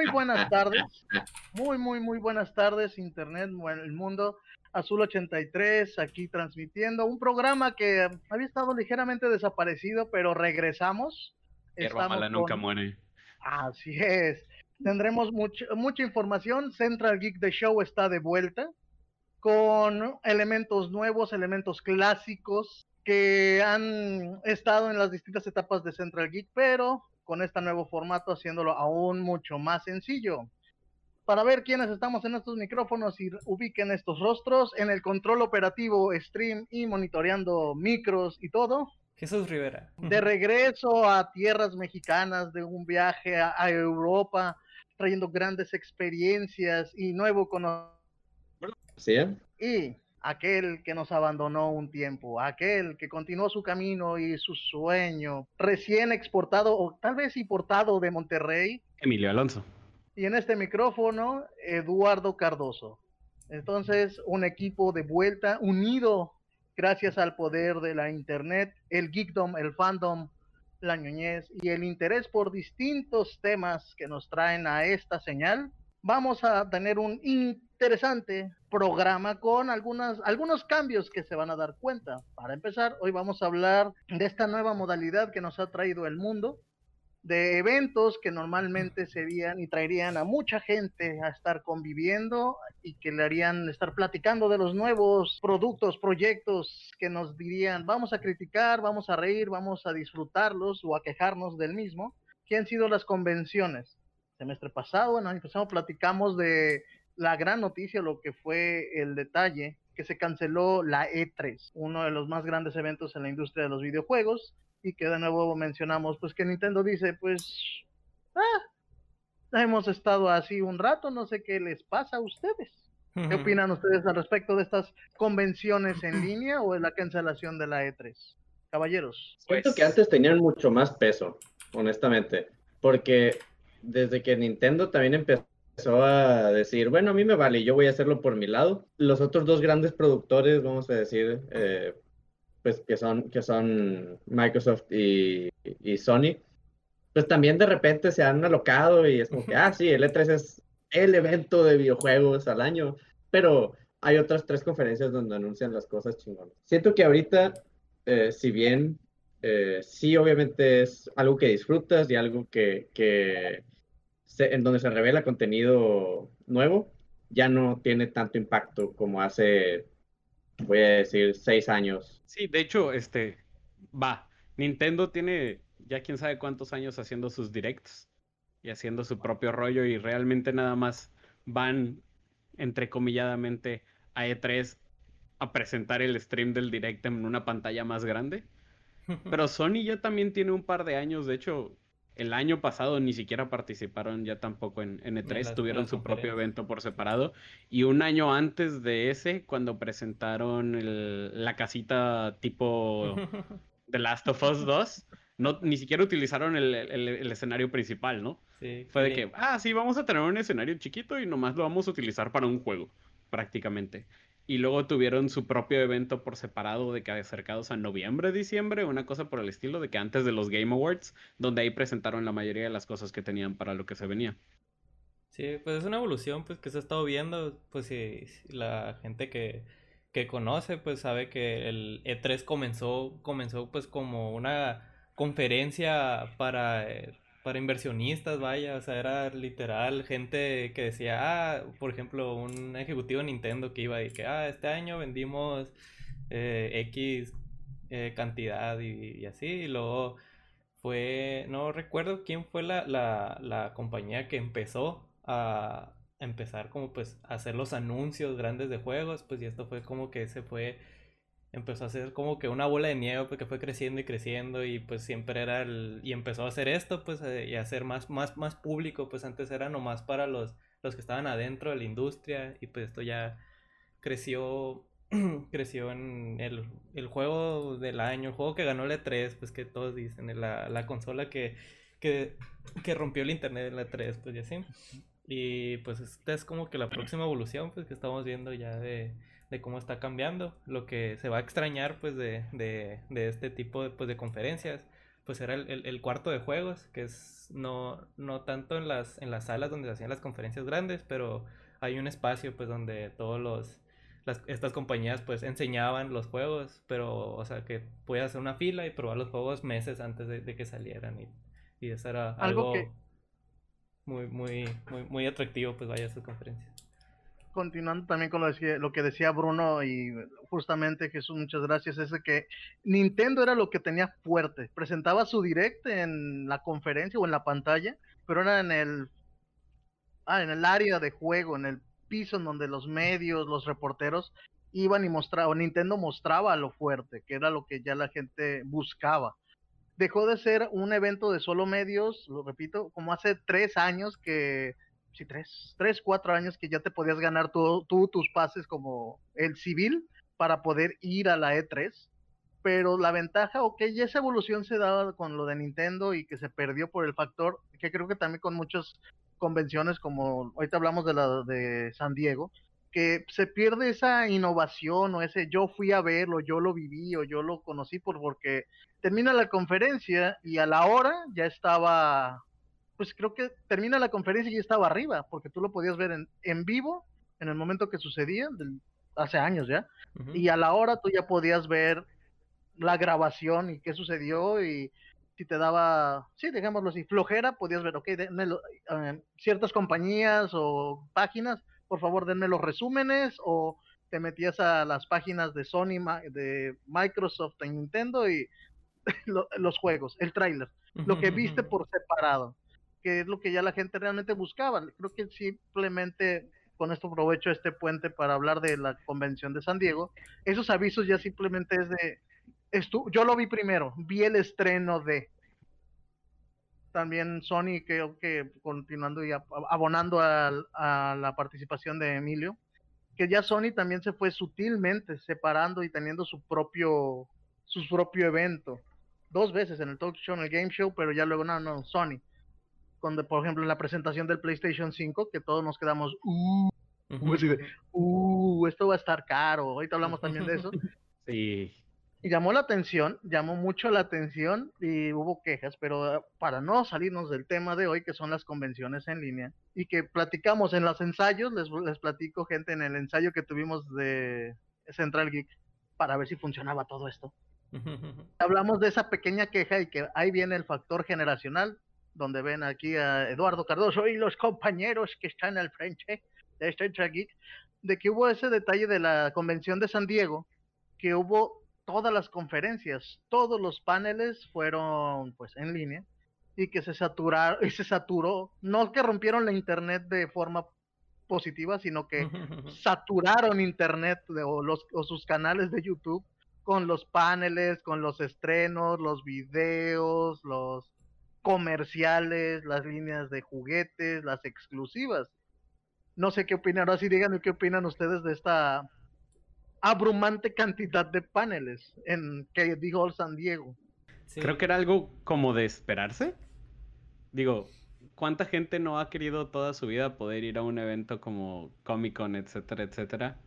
muy buenas tardes. Muy, muy, muy buenas tardes, Internet, el mundo. Azul 83, aquí transmitiendo un programa que había estado ligeramente desaparecido, pero regresamos. Hierba mala nunca muere. Así es. Tendremos mucha información. Central Geek The Show está de vuelta con elementos nuevos, elementos clásicos que han estado en las distintas etapas de Central Geek, pero con este nuevo formato haciéndolo aún mucho más sencillo. Para ver quiénes estamos en estos micrófonos y ubiquen estos rostros en el control operativo, stream y monitoreando micros y todo. Jesús Rivera. De regreso a tierras mexicanas, de un viaje a, Europa, trayendo grandes experiencias y nuevo conocimiento. ¿Sí? Y aquel que nos abandonó un tiempo, aquel que continuó su camino y su sueño, recién exportado o tal vez importado de Monterrey. Emilio Alonso. Y en este micrófono, Eduardo Cardoso. Entonces, un equipo de vuelta, unido gracias al poder de la Internet, el geekdom, el fandom, la ñoñez y el interés por distintos temas que nos traen a esta señal vamos a tener un interesante programa con algunas, algunos cambios que se van a dar cuenta. Para empezar, hoy vamos a hablar de esta nueva modalidad que nos ha traído el mundo, de eventos que normalmente serían y traerían a mucha gente a estar conviviendo y que le harían estar platicando de los nuevos productos, proyectos que nos dirían vamos a criticar, vamos a reír, vamos a disfrutarlos o a quejarnos del mismo, que han sido las convenciones semestre pasado, en el año platicamos de la gran noticia, lo que fue el detalle, que se canceló la E3, uno de los más grandes eventos en la industria de los videojuegos, y que de nuevo mencionamos, pues que Nintendo dice, pues, ah, hemos estado así un rato, no sé qué les pasa a ustedes. ¿Qué opinan ustedes al respecto de estas convenciones en línea o de la cancelación de la E3? Caballeros. Siento que antes tenían mucho más peso, honestamente, porque desde que Nintendo también empezó a decir, bueno, a mí me vale, yo voy a hacerlo por mi lado. Los otros dos grandes productores, vamos a decir, eh, pues que son, que son Microsoft y, y, Sony, pues también de repente se han alocado y es como que, ah, sí, el E3 es el evento de videojuegos al año, pero hay otras tres conferencias donde anuncian las cosas chingonas. Siento que ahorita, eh, si bien eh, sí, obviamente es algo que disfrutas y algo que, que en donde se revela contenido nuevo, ya no tiene tanto impacto como hace, voy a decir, seis años. Sí, de hecho, este, va, Nintendo tiene ya quién sabe cuántos años haciendo sus directs y haciendo su propio rollo y realmente nada más van, entrecomilladamente, a E3 a presentar el stream del direct en una pantalla más grande. Pero Sony ya también tiene un par de años, de hecho, el año pasado ni siquiera participaron ya tampoco en, E3, tuvieron su propio evento por separado. Y un año antes de ese, cuando presentaron la casita tipo The Last of Us 2, no, ni siquiera utilizaron el, escenario principal, ¿no? Fue de que, ah, sí, vamos a tener un escenario chiquito y nomás lo vamos a utilizar para un juego, prácticamente y luego tuvieron su propio evento por separado de que acercados a noviembre, diciembre, una cosa por el estilo de que antes de los Game Awards, donde ahí presentaron la mayoría de las cosas que tenían para lo que se venía. Sí, pues es una evolución pues que se ha estado viendo, pues si, la gente que, que conoce pues sabe que el E3 comenzó comenzó pues como una conferencia para eh, para inversionistas, vaya, o sea, era literal gente que decía, ah, por ejemplo, un ejecutivo de Nintendo que iba y que, ah, este año vendimos eh, X eh, cantidad y, así, y luego fue, no recuerdo quién fue la, la, la compañía que empezó a empezar como pues a hacer los anuncios grandes de juegos, pues y esto fue como que se fue empezó a hacer como que una bola de nieve porque fue creciendo y creciendo y pues siempre era el y empezó a hacer esto pues eh, y a hacer más más más público pues antes era nomás para los los que estaban adentro de la industria y pues esto ya creció creció en el, el, juego del año el juego que ganó el E3 pues que todos dicen la, la consola que, que, que rompió el internet en la E3 pues ya así. Y pues esta es como que la próxima evolución pues que estamos viendo ya de de cómo está cambiando, lo que se va a extrañar pues de, de, de este tipo de, pues, de conferencias, pues era el, el, cuarto de juegos, que es no, no tanto en las, en las salas donde se hacían las conferencias grandes, pero hay un espacio pues donde todos los las, estas compañías pues enseñaban los juegos, pero o sea que puedes hacer una fila y probar los juegos meses antes de, que salieran y, y, eso era algo, muy, muy, muy, muy atractivo pues vaya a sus conferencias. Continuando también con lo, lo que decía Bruno y justamente Jesús, muchas gracias, es que Nintendo era lo que tenía fuerte, presentaba su direct en la conferencia o en la pantalla, pero era en el ah, en el área de juego, en el piso en donde los medios, los reporteros iban y mostraban, Nintendo mostraba lo fuerte, que era lo que ya la gente buscaba. Dejó de ser un evento de solo medios, lo repito, como hace tres años que, sí, tres, tres, cuatro años que ya te podías ganar tú, tus pases como el civil para poder ir a la E3 pero la ventaja, ok, ya esa evolución se daba con lo de Nintendo y que se perdió por el factor, que creo que también con muchos convenciones como ahorita hablamos de la de San Diego, que se pierde esa innovación o ese yo fui a verlo, yo lo viví o yo lo conocí por porque termina la conferencia y a la hora ya estaba, pues creo que termina la conferencia y ya estaba arriba, porque tú lo podías ver en, en vivo en el momento que sucedía, hace años ya, y a la hora tú ya podías ver la grabación y qué sucedió y si te daba, sí, dejémoslo así, flojera, podías ver, ok, eh, ciertas compañías o páginas, por favor denme los resúmenes o te metías a las páginas de Sony, de Microsoft y Nintendo y los juegos, el tráiler, lo que viste por separado, que es lo que ya la gente realmente buscaba. Creo que simplemente con esto aprovecho este puente para hablar de la convención de San Diego. Esos avisos ya simplemente es de yo lo vi primero, vi el estreno de también Sony, creo que continuando y abonando a, la participación de Emilio, que ya Sony también se fue sutilmente separando y teniendo su propio, su propio evento. Dos veces en el talk show, en el game show, pero ya luego, no, no, Sony. Cuando, por ejemplo, en la presentación del PlayStation 5, que todos nos quedamos, uh, uh, esto va a estar caro. Ahorita hablamos también de eso. Sí llamó la atención, llamó mucho la atención y hubo quejas, pero ah, para no salirnos del tema de hoy, que son las convenciones en línea, y que platicamos en los ensayos, les, les platico gente en el ensayo que tuvimos de Central Geek para ver si funcionaba todo esto. Hablamos de esa pequeña queja y que ahí viene el factor generacional, donde ven aquí a Eduardo Cardoso y los compañeros que están al frente de Central Geek, de que hubo ese detalle de la convención de San Diego, que hubo todas las conferencias, todos los paneles fueron pues en línea y que se saturaron y se saturó, no que rompieron la internet de forma positiva, sino que saturaron internet o, los, o sus canales de YouTube con los paneles, con los estrenos, los videos, los comerciales, las líneas de juguetes, las exclusivas. No sé qué opinan, ahora sí díganme qué opinan ustedes de esta abrumante cantidad de paneles en que dijo San Diego. Creo que era algo como de esperarse. Digo, ¿cuánta gente no ha querido toda su vida poder ir a un evento como Comic Con, etcétera, etcétera?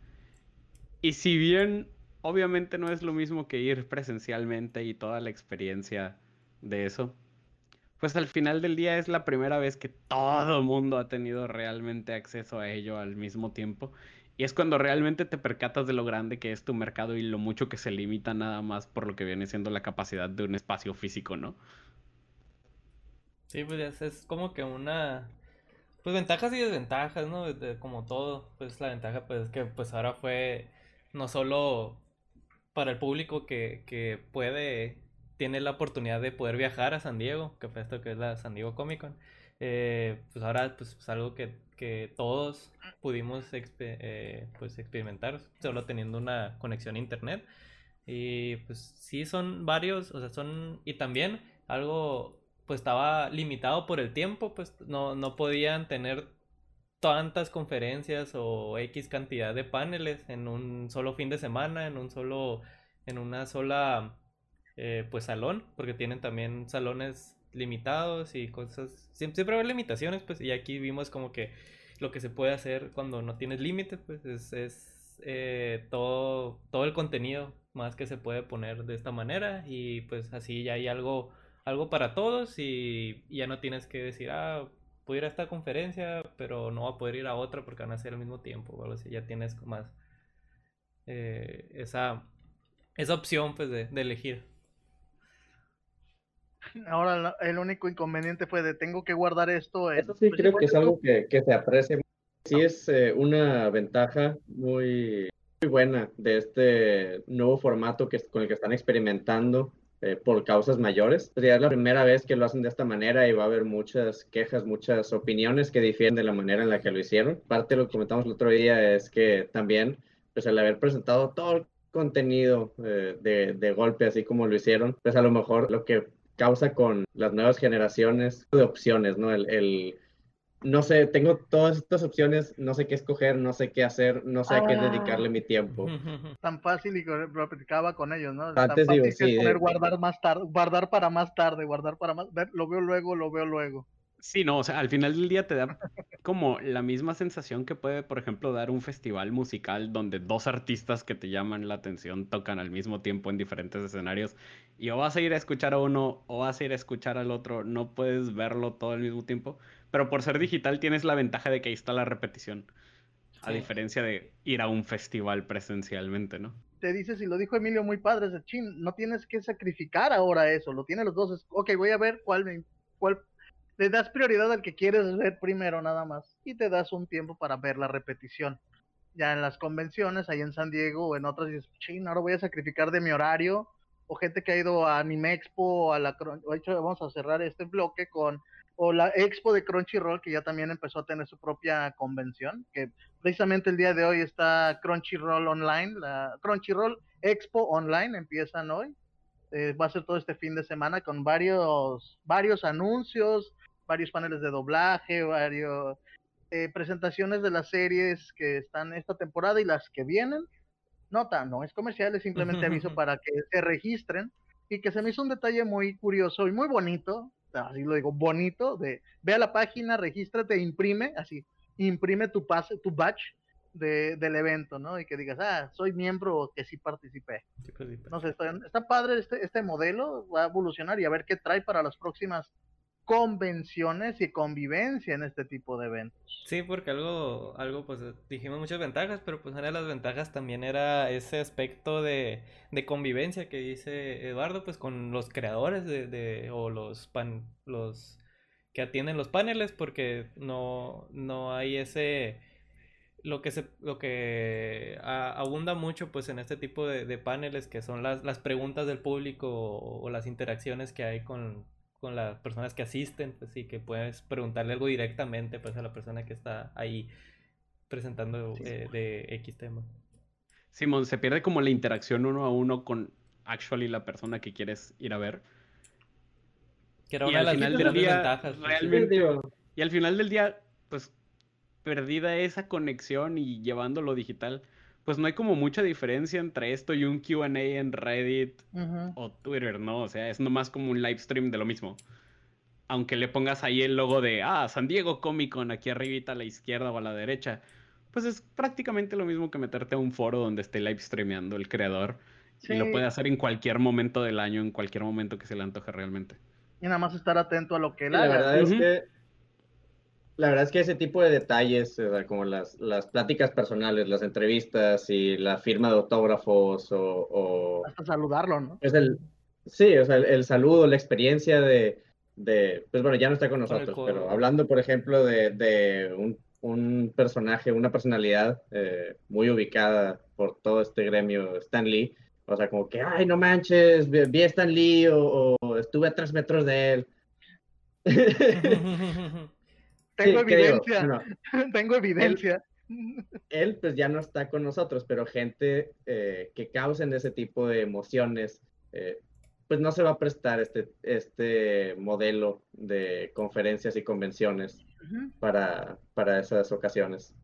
Y si bien obviamente no es lo mismo que ir presencialmente y toda la experiencia de eso, pues al final del día es la primera vez que todo mundo ha tenido realmente acceso a ello al mismo tiempo. Y es cuando realmente te percatas de lo grande que es tu mercado y lo mucho que se limita nada más por lo que viene siendo la capacidad de un espacio físico, ¿no? Sí, pues es como que una... Pues ventajas y desventajas, ¿no? como todo, pues la ventaja pues es que pues ahora fue no solo para el público que, que puede, tiene la oportunidad de poder viajar a San Diego, que fue esto que es la San Diego Comic Con, eh, pues ahora pues es algo que que todos pudimos eh, pues experimentar solo teniendo una conexión a internet. Y pues sí son varios, o sea, son... Y también algo pues estaba limitado por el tiempo, pues no, no podían tener tantas conferencias o X cantidad de paneles en un solo fin de semana, en un solo, en una sola eh, pues salón, porque tienen también salones limitados y cosas. Siempre, siempre limitaciones, pues, y aquí vimos como que lo que se puede hacer cuando no tienes límites, pues es, es eh, todo, todo el contenido más que se puede poner de esta manera y pues así ya hay algo algo para todos y, ya no tienes que decir, ah, puedo ir a esta conferencia, pero no va a poder ir a otra porque van a ser al mismo tiempo, o algo así, ya tienes más eh, esa, esa opción pues de, elegir. Ahora el único inconveniente fue de tengo que guardar esto. Eso sí creo que es algo que, que se aprecia. Sí es eh, una ventaja muy, muy buena de este nuevo formato que, con el que están experimentando eh, por causas mayores. Pues es la primera vez que lo hacen de esta manera y va a haber muchas quejas, muchas opiniones que difieren de la manera en la que lo hicieron. Parte de lo que comentamos el otro día es que también, pues al haber presentado todo el contenido eh, de, de golpe, así como lo hicieron, pues a lo mejor lo que causa con las nuevas generaciones de opciones, ¿no? El, el no sé, tengo todas estas opciones, no sé qué escoger, no sé qué hacer, no sé a qué dedicarle mi tiempo. Tan fácil y lo platicaba con ellos, ¿no? Tan fácil que sí, poner guardar más tarde, guardar para más tarde, guardar para más, lo veo luego, lo veo luego. Sí, no, o sea, al final del día te da como la misma sensación que puede, por ejemplo, dar un festival musical donde dos artistas que te llaman la atención tocan al mismo tiempo en diferentes escenarios y o vas a ir a escuchar a uno o vas a ir a escuchar al otro, no puedes verlo todo al mismo tiempo, pero por ser digital tienes la ventaja de que ahí está la repetición, a diferencia de ir a un festival presencialmente, ¿no? Te dices, y lo dijo Emilio muy padre, es chin, no tienes que sacrificar ahora eso, lo tienen los dos, ok, voy a ver cuál, cuál le das prioridad al que quieres ver primero nada más y te das un tiempo para ver la repetición. Ya en las convenciones, ahí en San Diego o en otras, dices, ching, ahora voy a sacrificar de mi horario. O gente que ha ido a Anime Expo, a la de hecho vamos a cerrar este bloque con o la Expo de Crunchyroll, que ya también empezó a tener su propia convención, que precisamente el día de hoy está Crunchyroll Online, la Crunchyroll Expo Online, empiezan hoy. Eh, va a ser todo este fin de semana con varios, varios anuncios, varios paneles de doblaje, varios eh, presentaciones de las series que están esta temporada y las que vienen. Nota, no es comercial, es simplemente aviso para que se registren y que se me hizo un detalle muy curioso y muy bonito, así lo digo, bonito, de ve a la página, regístrate, imprime, así, imprime tu pase, tu badge de, del evento, ¿no? Y que digas, ah, soy miembro que sí participé. No sé, está, está padre este, este modelo, va a evolucionar y a ver qué trae para las próximas convenciones y convivencia en este tipo de eventos. Sí, porque algo, algo pues dijimos muchas ventajas, pero pues una de las ventajas también era ese aspecto de, de convivencia que dice Eduardo, pues con los creadores de, de o los pan, los que atienden los paneles, porque no, no hay ese lo que se lo que abunda mucho pues en este tipo de, paneles que son las, las preguntas del público o las interacciones que hay con, con las personas que asisten, pues sí, que puedes preguntarle algo directamente pues a la persona que está ahí presentando eh, de X tema. Simón, se pierde como la interacción uno a uno con actually la persona que quieres ir a ver. Que era una de las final del día, ventajas. Pues, realmente, y al final del día, pues perdida esa conexión y llevándolo digital, pues no hay como mucha diferencia entre esto y un QA en Reddit o Twitter, ¿no? O sea, es nomás como un live stream de lo mismo. Aunque le pongas ahí el logo de, ah, San Diego Comic Con aquí arribita a la izquierda o a la derecha, pues es prácticamente lo mismo que meterte a un foro donde esté live streameando el creador. Y lo puede hacer en cualquier momento del año, en cualquier momento que se le antoje realmente. Y nada más estar atento a lo que él La verdad es que la verdad es que ese tipo de detalles, como las, las pláticas personales, las entrevistas y la firma de autógrafos o... Hasta saludarlo, ¿no? Es el, sí, o sea, el, saludo, la experiencia de, de, Pues bueno, ya no está con nosotros, pero hablando, por ejemplo, de, de un, un, personaje, una personalidad eh, muy ubicada por todo este gremio, Stan Lee, o sea, como que, ay, no manches, vi a Stan Lee o, o estuve a tres metros de él. Tengo evidencia. Tengo evidencia. Él, pues ya no está con nosotros, pero gente eh, que causen ese tipo de emociones, eh, pues no se va a prestar este, este modelo de conferencias y convenciones para, para esas ocasiones.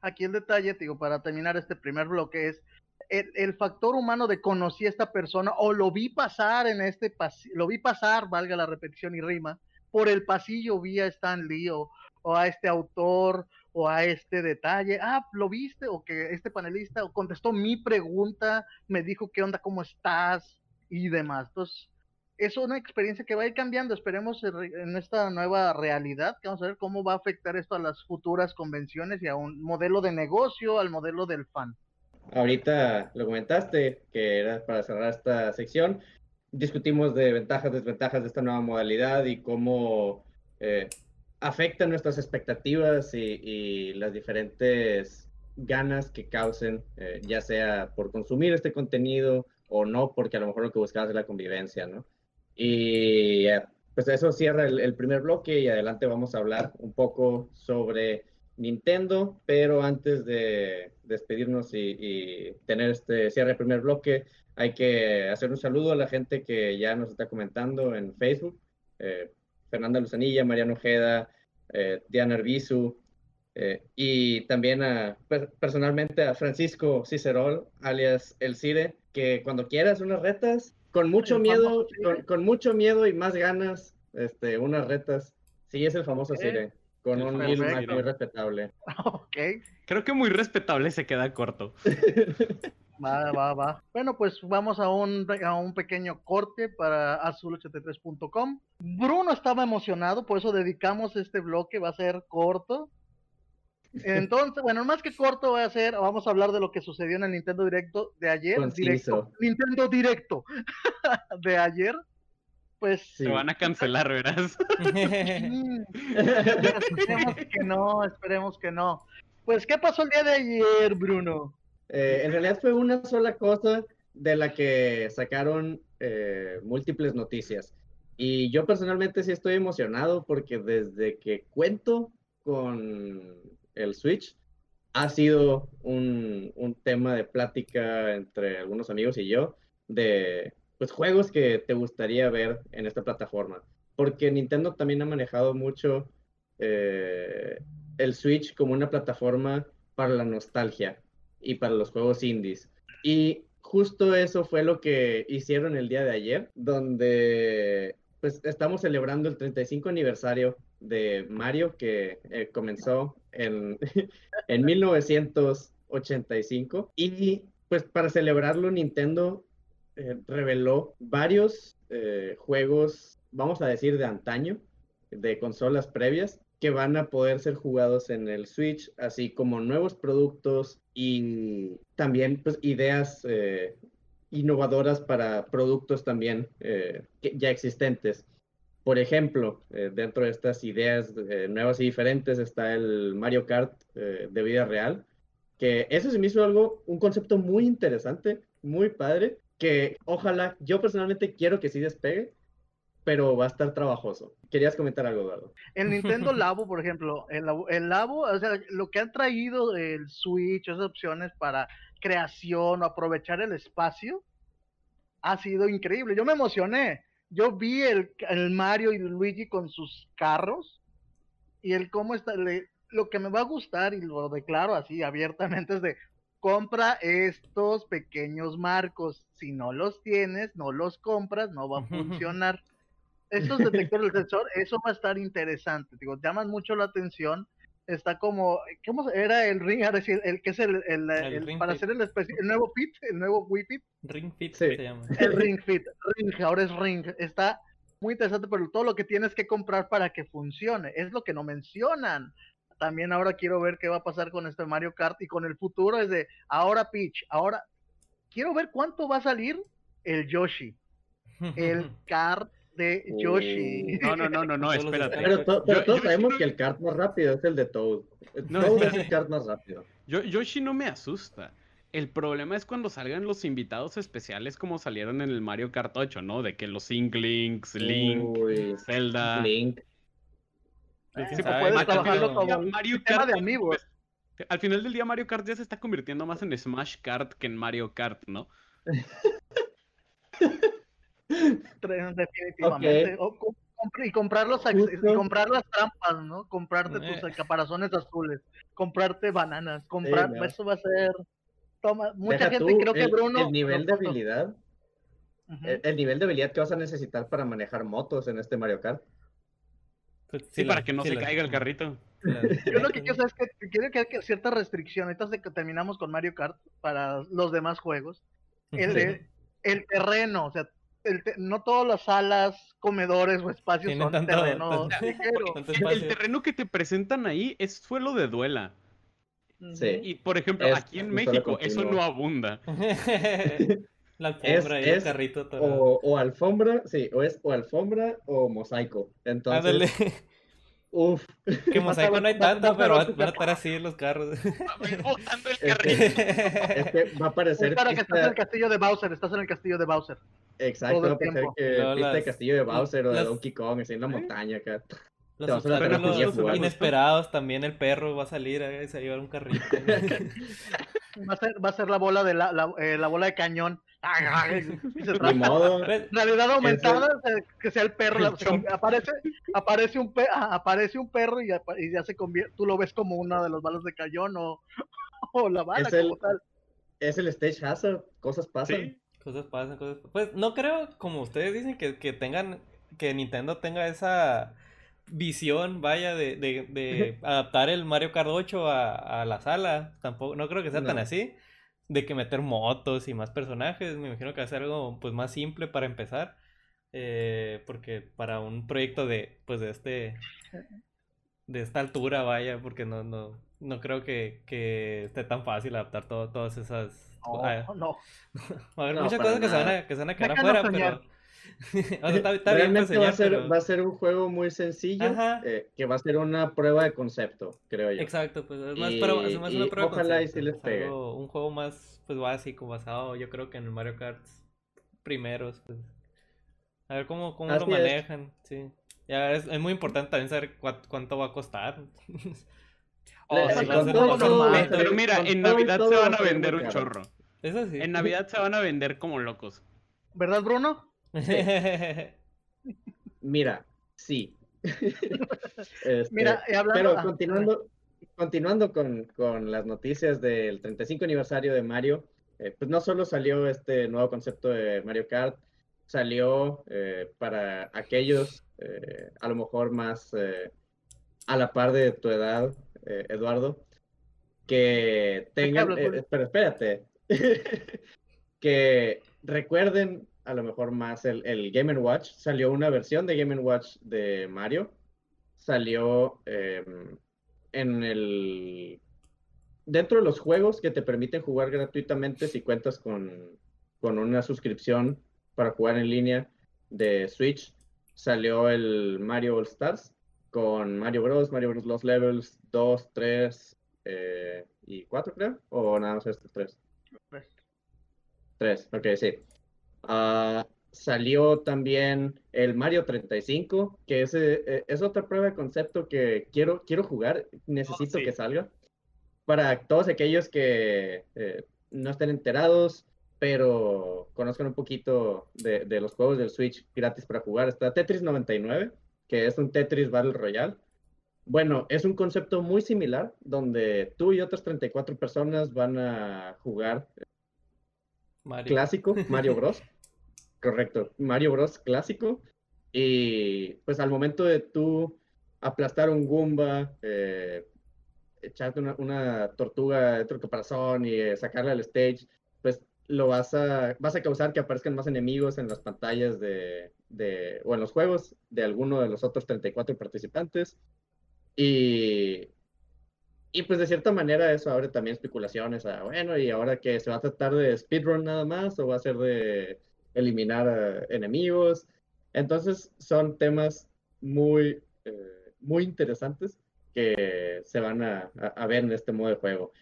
Aquí el detalle, digo, para terminar este primer bloque es el, el, factor humano de conocí a esta persona o lo vi pasar en este lo vi pasar, valga la repetición y rima, por el pasillo vi a Stan Lee o, a este autor o a este detalle, ah, lo viste o que este panelista contestó mi pregunta, me dijo qué onda, cómo estás y demás. Entonces, es una experiencia que va a ir cambiando. Esperemos en esta nueva realidad, que vamos a ver cómo va a afectar esto a las futuras convenciones y a un modelo de negocio, al modelo del fan. Ahorita lo comentaste, que era para cerrar esta sección. Discutimos de ventajas, desventajas de esta nueva modalidad y cómo eh, afecta nuestras expectativas y, las diferentes ganas que causen, eh, ya sea por consumir este contenido o no, porque a lo mejor lo que buscabas es la convivencia, ¿no? Y eh, pues eso cierra el, primer bloque y adelante vamos a hablar un poco sobre Nintendo, pero antes de despedirnos y, tener este cierre del primer bloque, hay que hacer un saludo a la gente que ya nos está comentando en Facebook. Eh, Fernanda Luzanilla, Mariano Ojeda, eh, Diana Arbizu, y también a, personalmente a Francisco Cicerol, alias El Cire, que cuando quieras unas retas, con mucho miedo, con, mucho miedo y más ganas, este, unas retas. Sí, es el famoso Cire, con un muy respetable. Ok. Creo que muy respetable se queda corto. Va, va, va. Bueno, pues vamos a un, a un pequeño corte para azul83.com. Bruno estaba emocionado, por eso dedicamos este bloque, va a ser corto. Entonces, bueno, más que corto va a ser, vamos a hablar de lo que sucedió en el Nintendo Directo de ayer. Directo, Nintendo Directo de ayer. Pues. Se van a cancelar, verás. esperemos que no, esperemos que no. Pues, ¿qué pasó el día de ayer, Bruno? Eh, en realidad fue una sola cosa de la que sacaron eh, múltiples noticias. Y yo personalmente sí estoy emocionado porque desde que cuento con el Switch, ha sido un, tema de plática entre algunos amigos y yo de pues, juegos que te gustaría ver en esta plataforma. Porque Nintendo también ha manejado mucho eh, el Switch como una plataforma para la nostalgia y para los juegos indies. Y justo eso fue lo que hicieron el día de ayer, donde pues estamos celebrando el 35 aniversario de Mario que eh, comenzó en, en 1985 y pues para celebrarlo Nintendo eh, reveló varios eh, juegos, vamos a decir, de antaño, de consolas previas que van a poder ser jugados en el Switch, así como nuevos productos y también pues, ideas innovadoras para productos también ya existentes. Por ejemplo, eh, dentro de estas ideas eh, nuevas y diferentes está el Mario Kart eh, de vida real, que eso se me hizo algo, un concepto muy interesante, muy padre, que ojalá, yo personalmente quiero que sí despegue, pero va a estar trabajoso. ¿Querías comentar algo, Eduardo? El Nintendo Labo, por ejemplo, el, el Labo, o sea, lo que han traído el Switch, esas opciones para creación o aprovechar el espacio, ha sido increíble. Yo me emocioné yo vi el, Mario y Luigi con sus carros y el cómo está, lo que me va a gustar y lo declaro así abiertamente es de compra estos pequeños marcos. Si no los tienes, no los compras, no va a funcionar. Estos detectores del sensor, eso va a estar interesante. Digo, llaman mucho la atención está como, ¿cómo era el ring? Ahora sí, el que es el, el, para hacer el, el nuevo Fit, el nuevo Wii Fit. Ring Fit se llama. El Ring Fit, Ring, ahora es Ring. Está muy interesante, pero todo lo que tienes que comprar para que funcione, es lo que no mencionan. También ahora quiero ver qué va a pasar con este Mario Kart y con el futuro es de ahora Peach, ahora quiero ver cuánto va a salir el Yoshi, el Kart de Yoshi. No, no, no, no, no, espérate. Pero, todos sabemos que el kart más rápido es el de Toad. Toad es el kart más rápido. Yoshi no me asusta. El problema es cuando salgan los invitados especiales como salieron en el Mario Kart 8, ¿no? De que los Inklings, Link, Zelda. Link. Sí, puedes trabajarlo como Mario Kart de amigos. Al final del día Mario Kart ya se está convirtiendo más en Smash Kart que en Mario Kart, ¿no? definitivamente. y comprar, los, y comprar las trampas, ¿no? Comprarte tus eh. caparazones azules, comprarte bananas, comprar, eso va a ser... Toma, mucha gente, creo que Bruno... El nivel de habilidad, el, nivel de habilidad que vas a necesitar para manejar motos en este Mario Kart. Pues sí, para que no se caiga el carrito. Yo lo que quiero saber es que quiero que haya cierta restricción. Ahorita que terminamos con Mario Kart para los demás juegos. El, el terreno, o sea, el te- no todas las salas, comedores o espacios Tienen son tanto- terreno tanto- ligero. tanto El, terreno que te presentan ahí es suelo de duela. Sí. Y por ejemplo, Es aquí en México eso no abunda. La alfombra y Es- el carrito todo. O, o alfombra, sí, o es o alfombra o mosaico. Entonces, Ándale. uff, Que mosaico no hay tanto, pero va- van van a estar así los carros. botando el Este, carrito. es que va a Es parecer para que estás en el castillo de Bowser, estás en el castillo de Bowser. exacto, el va a parecer que pista de las- castillo de Bowser o de Donkey Kong, así en la montaña acá. Los jugar. inesperados también, el perro va a salir a, a llevar un carrito. Va a ser, va a ser la bola de la, la, eh, la bola de cañón. Ni modo, Realidad aumentada, eh, que sea el perro, la- aparece, aparece un pe- aparece un perro y, apa- y ya se convierte, tú lo ves como una de las balas de cañón o, o la bala Es el- como tal. es el stage hazard, cosas pasan. Sí. Cosas pasan, cosas Pues no creo, como ustedes dicen, que, que tengan, que Nintendo tenga esa visión, vaya, de, de, de adaptar el Mario Kart 8 a, a la sala. Tampoco, no creo que sea tan así. De que meter motos y más personajes. Me imagino que va a ser algo pues más simple para empezar. Eh, porque para un proyecto de, pues de este, de esta altura, vaya, porque no, no, no creo que, que esté tan fácil adaptar todo, todas esas. No, ah, no. Va a haber No, muchas cosas que se, van a, que se van a quedar afuera, soñar. pero. o sea, está, está bien Realmente va, a ser, pero- va a ser un juego muy sencillo, eh, que va a ser una prueba de concepto, creo yo. Exacto, pues es más, Y- pero es más una prueba de y concepto, sí les es pegue. algo- un juego más pues básico, basado yo creo que en el Mario Kart primeros, pues. A ver cómo, cómo lo Así es. manejan, sí. Ya es, es muy importante también saber cua- cuánto va a costar. Oh, Le- sí, va a ser con lo todo- normal. con Pero mira, en todo Navidad se va van a vender un caro. chorro. Eso sí. En Navidad se van a vender como locos. ¿Verdad, Bruno? Mira, sí. Este, Mira, y hablando... Pero ah, continuando, continuando con, con las noticias del 35 aniversario de Mario, eh, pues no solo salió este nuevo concepto de Mario Kart, salió eh, para aquellos eh, a lo mejor más eh, a la par de tu edad, eh, Eduardo, que tengan, eh, pero espérate, que recuerden a lo mejor más el, el Game Watch, salió una versión de Game Watch de Mario, salió eh, en el dentro de los juegos que te permiten jugar gratuitamente si cuentas con, con una suscripción para jugar en línea de Switch, salió el Mario All Stars con Mario Bros, Mario Bros Los Levels 2, 3 eh, y 4 creo, o nada más estos tres. Tres. Tres, ok, sí. Ah, salió también el Mario 35, que es, eh, es otra prueba de concepto que quiero, quiero jugar, necesito sí. que salga. Para todos aquellos que eh, no estén enterados, pero conozcan un poquito de, de los juegos del Switch gratis para jugar, está Tetris 99, que es un Tetris Battle Royale. Bueno, es un concepto muy similar, donde tú y otras 34 personas van a jugar Mario. clásico, Mario Bros. Correcto, Mario Bros. clásico. Y pues al momento de tú aplastar un Goomba, eh, echarte una, una tortuga dentro del caparazón y eh, sacarla al stage, pues lo vas a, vas a causar que aparezcan más enemigos en las pantallas de, de, o en los juegos de alguno de los otros 34 participantes. Y, y pues de cierta manera eso abre también especulaciones a, bueno, y ahora que se va a tratar de speedrun nada más o va a ser de eliminar enemigos. Entonces son temas muy, eh, muy interesantes que se van a, a- a ver en este modo de juego.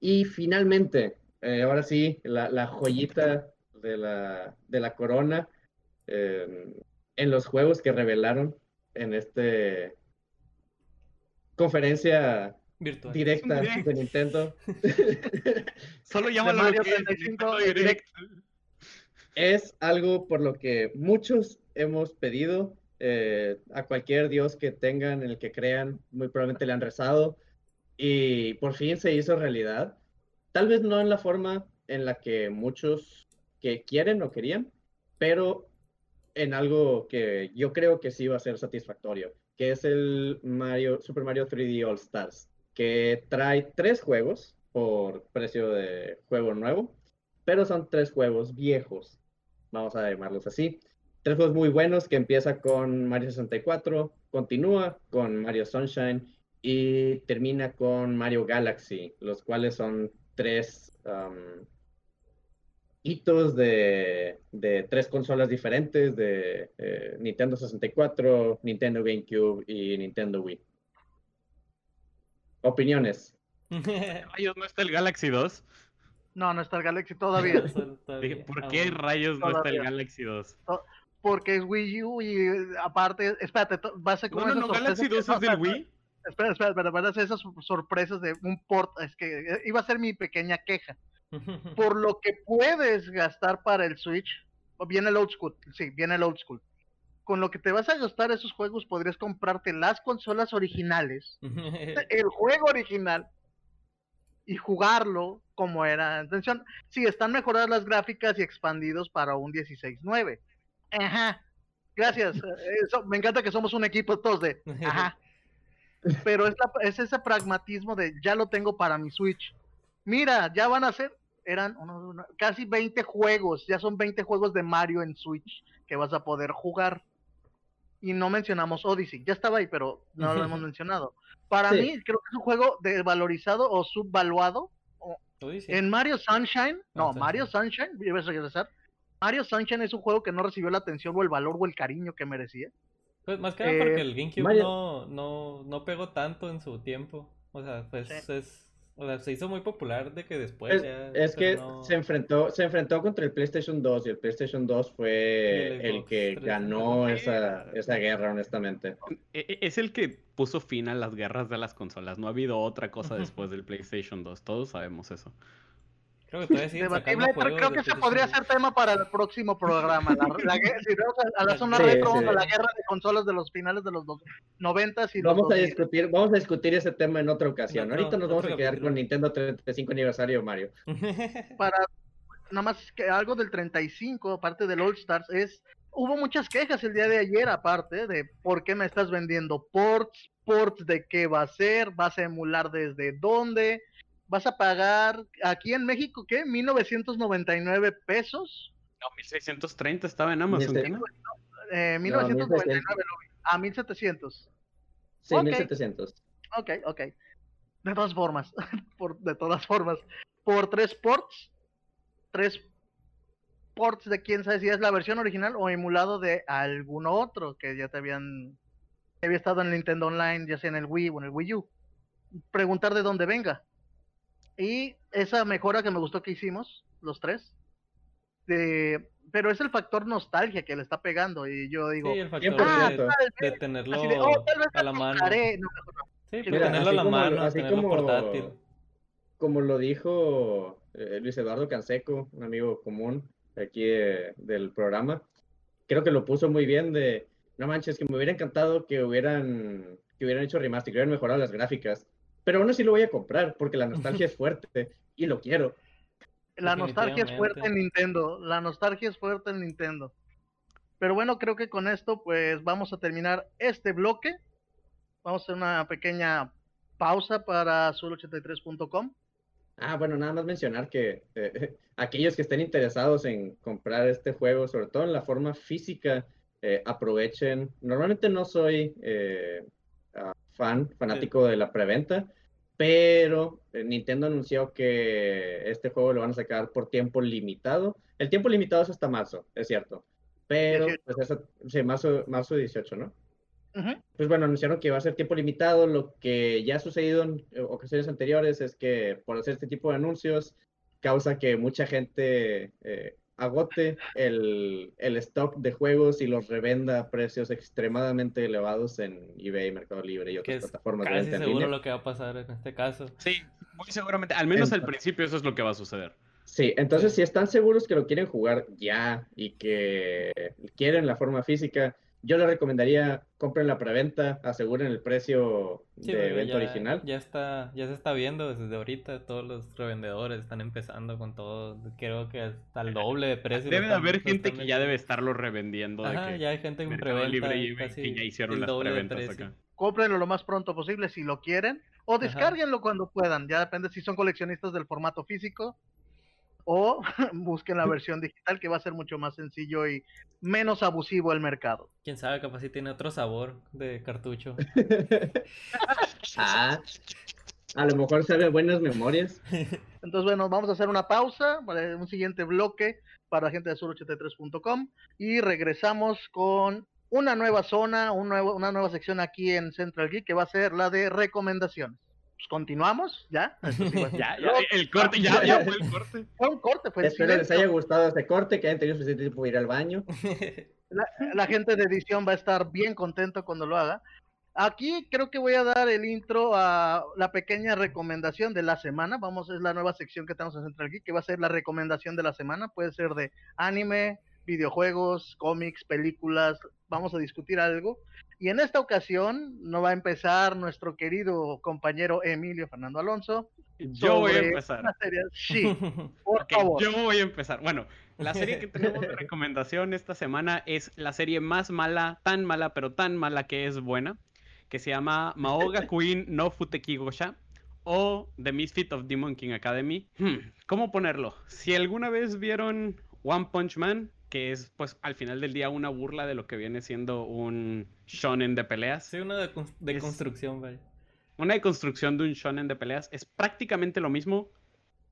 Y finalmente, eh, ahora sí, la, la joyita de la, de la corona eh, en los juegos que revelaron en este conferencia Virtual. directa direct. de Nintendo. Solo llámalo Mario lo que es, 35 Nintendo Direct. Direct. es algo por lo que muchos hemos pedido eh, a cualquier dios que tengan, en el que crean, muy probablemente le han rezado y por fin se hizo realidad. Tal vez no en la forma en la que muchos que quieren o querían, pero en algo que yo creo que sí va a ser satisfactorio, que es el Mario, Super Mario 3D All Stars, que trae tres juegos por precio de juego nuevo, pero son tres juegos viejos, vamos a llamarlos así. tres juegos muy buenos que empieza con Mario 64, continúa con Mario Sunshine y termina con Mario Galaxy, los cuales son tres um, hitos de, tres consolas diferentes de eh, Nintendo 64, Nintendo GameCube y Nintendo Wii. Opiniones. Rayos, ¿no está el Galaxy 2? No, no está el Galaxy todavía. ¿Por qué rayos no está el Galaxy 2? Porque es Wii U y aparte, espérate, va a ser como. No, no, no, Galaxy 2 es del Wii. Espera, espera, pero van a ser esas sorpresas de un port. Es que eh, iba a ser mi pequeña queja. Por lo que puedes gastar para el Switch, viene el old school, sí, viene el old school. Con lo que te vas a gastar esos juegos, podrías comprarte las consolas originales, el juego original, y jugarlo como era. Atención, sí, están mejoradas las gráficas y expandidos para un 16.9. Ajá. Gracias. Eso, me encanta que somos un equipo todos de. Ajá. Pero es, es ese pragmatismo de ya lo tengo para mi Switch. Mira, ya van a ser, eran casi 20 juegos, ya son 20 juegos de Mario en Switch que vas a poder jugar. Y no mencionamos Odyssey, ya estaba ahí, pero no lo hemos mencionado. Para mí, creo que es un juego desvalorizado o subvaluado. En Mario Sunshine, no, Mario Sunshine, a regresar. Mario Sunshine es un juego que no recibió la atención o el valor o el cariño que merecía. Pues más que nada porque eh, el GameCube no, no, no pegó tanto en su tiempo. O sea, pues es o sea, se hizo muy popular de que después es, ya, es que se enfrentó se enfrentó contra el PlayStation 2 y el PlayStation 2 fue el, que ganó esa, esa guerra, honestamente. E, e, es el que puso fin a las guerras de las consolas. No ha habido otra cosa después del PlayStation 2. Todos sabemos eso. Creo que creo que se podría hacer tema para el próximo programa. La, a, la zona retro, a la guerra de consolas de los finales de los 90 y vamos a discutir, vamos a discutir ese tema en otra ocasión. Ahorita nos vamos a quedar con Nintendo 35 aniversario Mario. Para nada más que algo del 35, aparte del All Stars, es hubo muchas quejas el día de ayer, aparte de por qué me estás vendiendo ports, ports de qué va a ser, vas a emular desde dónde vas a pagar aquí en México, ¿qué? 1999 pesos. No, 1630 estaba en Amazon. Eh, 1999 a 1700. Sí, 1700. Ok, ok. De todas formas, por, de todas formas, por tres ports, tres ports de quién sabe si es la versión original o emulado de algún otro que ya te habían, había estado en Nintendo Online, ya sea en el Wii o en el Wii U. Preguntar de dónde venga. Y esa mejora que me gustó que hicimos, los tres, de, pero es el factor nostalgia que le está pegando. Y yo digo, sí, el factor ah, de, tenerlo oh, a la mano. Sí, tenerlo a la mano, así tenerlo como, portátil. Como lo dijo eh, Luis Eduardo Canseco, un amigo común aquí del programa, creo que lo puso muy bien de, no manches, que me hubiera encantado que hubieran, que hubieran hecho remaster, que hubieran mejorado las gráficas pero aún así lo voy a comprar porque la nostalgia es fuerte y lo quiero. La nostalgia es fuerte en Nintendo, la nostalgia es fuerte en Nintendo. Pero bueno, creo que con esto pues vamos a terminar este bloque. Vamos a hacer una pequeña pausa para solo83.com. Ah, bueno, nada más mencionar que eh, aquellos que estén interesados en comprar este juego, sobre todo en la forma física, eh, aprovechen. Normalmente no soy eh, fan, fanático de la preventa, pero eh, Nintendo anunció que este juego lo van a sacar por tiempo limitado. El tiempo limitado es hasta marzo, es cierto. Pero, pues eso, sí, marzo, marzo 18, ¿no? Pues bueno, anunciaron que va a ser tiempo limitado. Lo que ya ha sucedido en ocasiones anteriores es que por hacer este tipo de anuncios causa que mucha gente eh, agote el, el, stock de juegos y los revenda a precios extremadamente elevados en eBay, Mercado Libre y otras plataformas de venta seguro lo que va a pasar en este caso. Sí, muy seguramente, al menos al principio eso es lo que va a suceder. Sí, entonces si están seguros que lo quieren jugar ya y que quieren la forma física, yo le recomendaría compren la preventa, aseguren el precio de venta original. Ya está, ya se está viendo desde ahorita, todos los revendedores están empezando con todo, creo que hasta el doble de precio. Debe de haber gente que ya debe estarlo revendiendo. Ajá, ya hay gente en preventa. Libre y que ya hicieron las preventas acá. Cómprenlo lo más pronto posible si lo quieren, o descárguenlo cuando puedan, ya depende si son coleccionistas del formato físico. O busquen la versión digital que va a ser mucho más sencillo y menos abusivo el mercado. Quién sabe, capaz si tiene otro sabor de cartucho. ah, a lo mejor sabe buenas memorias. Entonces, bueno, vamos a hacer una pausa para un siguiente bloque para la gente de sur83.com y regresamos con una nueva zona, un nuevo, una nueva sección aquí en Central Geek que va a ser la de recomendaciones. Pues continuamos, ¿ya? ya, ya, el corte, ya, ya fue el corte. Fue un corte, fue Espero les haya gustado este corte, que hayan tenido suficiente tiempo para ir al baño. La, la, gente de edición va a estar bien contento cuando lo haga. Aquí creo que voy a dar el intro a la pequeña recomendación de la semana. Vamos, es la nueva sección que tenemos en Central Geek, que va a ser la recomendación de la semana. Puede ser de anime, videojuegos, cómics, películas. Vamos a discutir algo. Y en esta ocasión no va a empezar nuestro querido compañero Emilio Fernando Alonso. Yo voy a empezar. Sí, por favor. Yo voy a empezar. Bueno, la serie que tenemos de recomendación esta semana es la serie más mala, tan mala, pero tan mala que es buena que se llama Maoga Queen no Futekigosha o The Misfit of Demon King Academy. Hmm, ¿Cómo ponerlo? Si alguna vez vieron One Punch Man, que es pues al final del día una burla de lo que viene siendo un shonen de peleas. Sí, una de, de construcción, vaya. Una de construcción de un shonen de peleas es prácticamente lo mismo,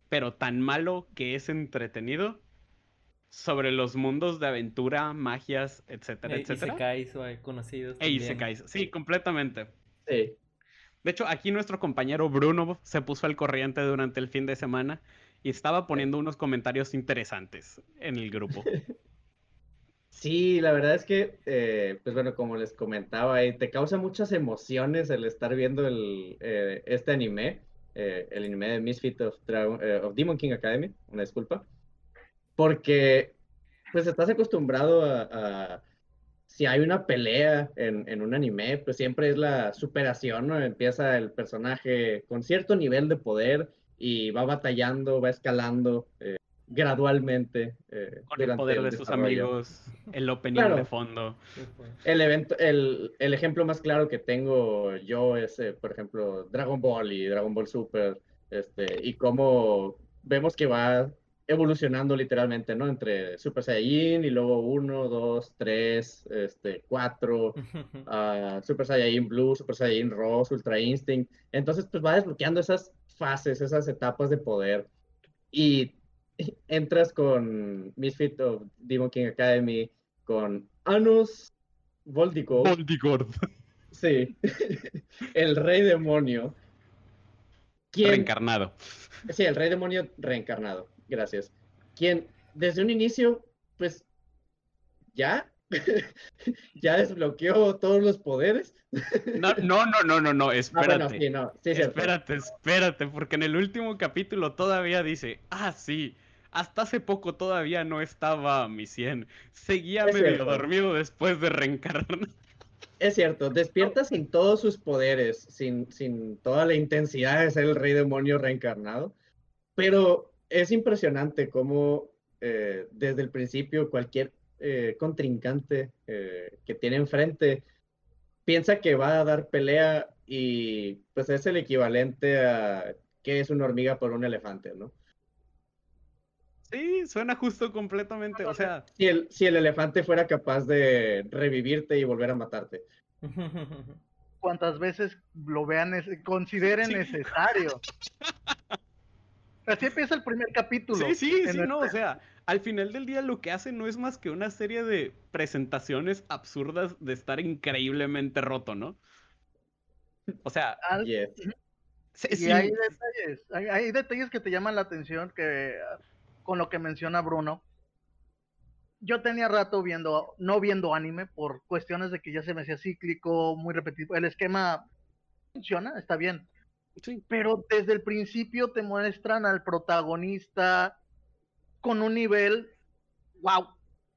pero tan malo que es entretenido sobre los mundos de aventura, magias, etcétera, e, etcétera. Isekais o conocidos. E Isekais, sí, completamente. Sí. De hecho, aquí nuestro compañero Bruno se puso al corriente durante el fin de semana y estaba poniendo unos comentarios interesantes en el grupo. Sí, la verdad es que, eh, pues bueno, como les comentaba, eh, te causa muchas emociones el estar viendo el, eh, este anime, el anime de Misfit of, of Demon King Academy, una disculpa porque pues estás acostumbrado a, si hay una pelea en, un anime, pues siempre es la superación, ¿no? Empieza el personaje con cierto nivel de poder y va batallando, va escalando eh, gradualmente. Eh, con el poder de sus amigos, el opening de fondo. El, evento, el, ejemplo más claro que tengo yo es, eh, por ejemplo, Dragon Ball y Dragon Ball Super, este, y cómo vemos que va evolucionando literalmente, ¿no? Entre Super Saiyajin y luego 1, 2, 3, este, 4, uh, Super Saiyajin Blue, Super Saiyajin Rose, Ultra Instinct. Entonces, pues va desbloqueando esas fases, esas etapas de poder. Y entras con Misfit of Demon King Academy, con Anus Voldigord. Voldigord. Sí, el rey demonio. Reencarnado. Sí, el rey demonio reencarnado gracias. Quien desde un inicio, pues, ya, ya desbloqueó todos los poderes. No, no, no, no, no, ah, espérate. espérate, espérate, porque en el último capítulo todavía dice, ah, sí, hasta hace poco todavía no estaba a mi 100. Seguía medio dormido después de reencarnar. Es cierto, despierta sin todos sus poderes, sin, sin toda la intensidad de ser el rey demonio reencarnado, pero es impresionante cómo eh, desde el principio cualquier eh, contrincante eh, que tiene enfrente piensa que va a dar pelea y pues es el equivalente a que es una hormiga por un elefante, ¿no? Sí, suena justo completamente, o sea... Si el, si el elefante fuera capaz de revivirte y volver a matarte. Cuantas veces lo vean, consideren necesario. Así empieza el primer capítulo. Sí, sí, sí, no, o sea, al final del día lo que hace no es más que una serie de presentaciones absurdas de estar increíblemente roto, ¿no? O sea, y hay detalles, hay, detalles que te llaman la atención que con lo que menciona Bruno. Yo tenía rato viendo, no viendo anime por cuestiones de que ya se me hacía cíclico, muy repetitivo. El esquema funciona, está bien pero desde el principio te muestran al protagonista con un nivel, wow,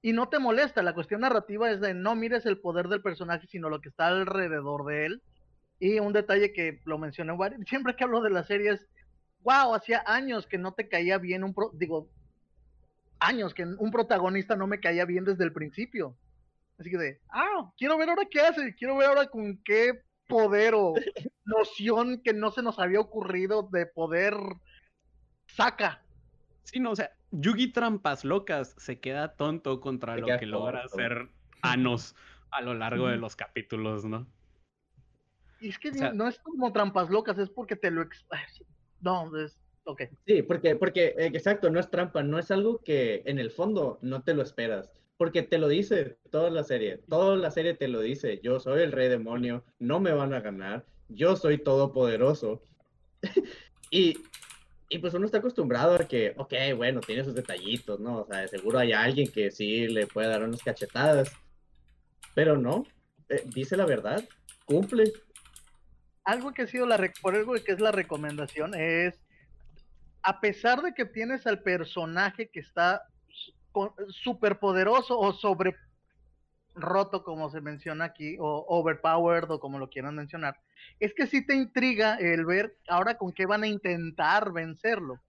y no te molesta, la cuestión narrativa es de no mires el poder del personaje, sino lo que está alrededor de él. Y un detalle que lo mencioné siempre que hablo de las series, wow, hacía años que no te caía bien un, digo, años que un protagonista no me caía bien desde el principio. Así que de, ah, quiero ver ahora qué hace, quiero ver ahora con qué poder o noción que no se nos había ocurrido de poder saca. Sí, no, o sea, Yugi Trampas Locas se queda tonto contra Se lo que logra tonto. hacer Anos a lo largo de los capítulos, ¿no? Y es que O sea- no es como trampas locas, es porque te lo... ex- No, es... Ok. Sí, porque, porque, eh, exacto, no es trampa, no es algo que en el fondo no te lo esperas, porque te lo dice toda la serie, toda la serie te lo dice, yo soy el rey demonio, no me van a ganar, yo soy todopoderoso. y, y pues uno está acostumbrado a que, ok, bueno, tiene sus detallitos, ¿no? O sea, seguro hay alguien que sí le puede dar unas cachetadas, pero no, eh, dice la verdad, cumple. algo que ha sido la por algo que es la recomendación es a pesar de que tienes al personaje que está súper poderoso o sobre roto como se menciona aquí o overpowered o como lo quieran mencionar es que sí te intriga el ver ahora con qué van a intentar vencerlo